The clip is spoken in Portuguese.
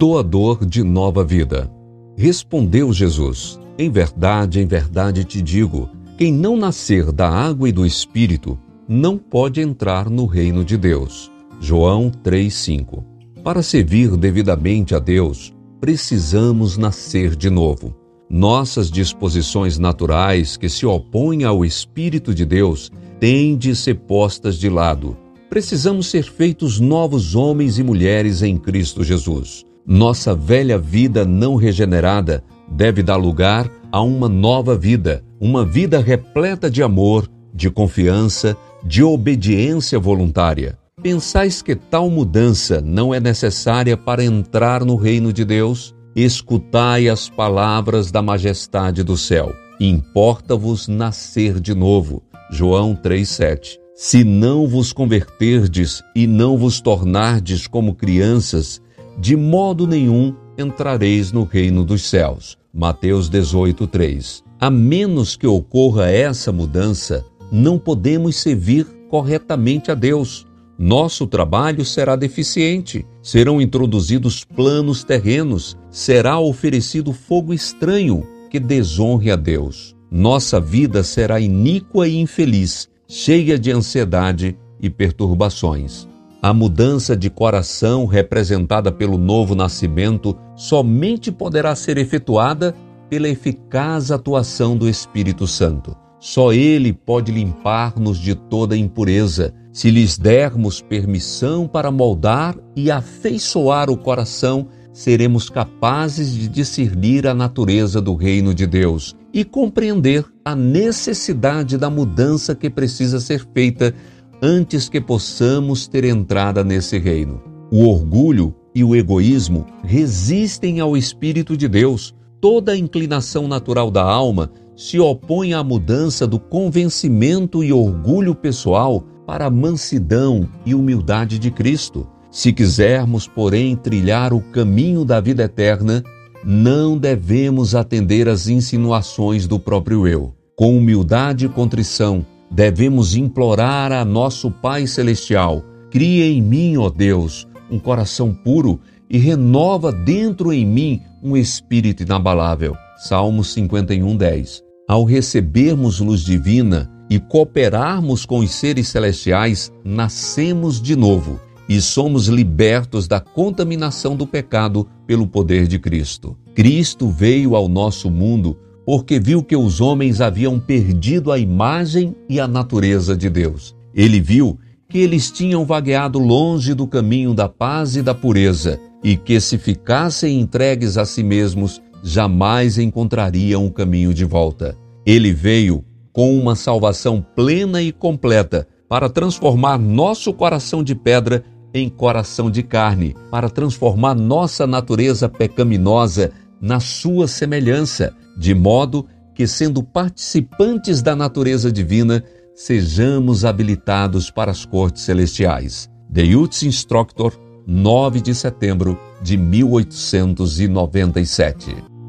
doador de nova vida. Respondeu Jesus: Em verdade, em verdade te digo: quem não nascer da água e do espírito não pode entrar no reino de Deus. João 3:5. Para servir devidamente a Deus, precisamos nascer de novo. Nossas disposições naturais que se opõem ao Espírito de Deus têm de ser postas de lado. Precisamos ser feitos novos homens e mulheres em Cristo Jesus. Nossa velha vida não regenerada deve dar lugar a uma nova vida, uma vida repleta de amor, de confiança, de obediência voluntária. Pensais que tal mudança não é necessária para entrar no reino de Deus? Escutai as palavras da majestade do céu. Importa-vos nascer de novo. João 3:7. Se não vos converterdes e não vos tornardes como crianças, de modo nenhum entrareis no reino dos céus. Mateus 18:3. A menos que ocorra essa mudança, não podemos servir corretamente a Deus. Nosso trabalho será deficiente, serão introduzidos planos terrenos, será oferecido fogo estranho que desonre a Deus. Nossa vida será iníqua e infeliz, cheia de ansiedade e perturbações. A mudança de coração representada pelo novo nascimento somente poderá ser efetuada pela eficaz atuação do Espírito Santo. Só Ele pode limpar-nos de toda impureza, se lhes dermos permissão para moldar e afeiçoar o coração seremos capazes de discernir a natureza do reino de Deus e compreender a necessidade da mudança que precisa ser feita antes que possamos ter entrada nesse reino. O orgulho e o egoísmo resistem ao Espírito de Deus. Toda inclinação natural da alma se opõe à mudança do convencimento e orgulho pessoal para a mansidão e humildade de Cristo. Se quisermos, porém, trilhar o caminho da vida eterna, não devemos atender às insinuações do próprio eu. Com humildade e contrição, devemos implorar a nosso Pai Celestial: cria em mim, ó Deus, um coração puro e renova dentro em mim um espírito inabalável. Salmo 51, 10. Ao recebermos luz divina e cooperarmos com os seres celestiais, nascemos de novo e somos libertos da contaminação do pecado pelo poder de Cristo. Cristo veio ao nosso mundo porque viu que os homens haviam perdido a imagem e a natureza de Deus. Ele viu que eles tinham vagueado longe do caminho da paz e da pureza e que, se ficassem entregues a si mesmos, jamais encontrariam o caminho de volta. Ele veio com uma salvação plena e completa para transformar nosso coração de pedra em coração de carne, para transformar nossa natureza pecaminosa na sua semelhança, de modo que, sendo participantes da natureza divina, sejamos habilitados para as cortes celestiais. Youth Instructor, 9 de setembro de 1897.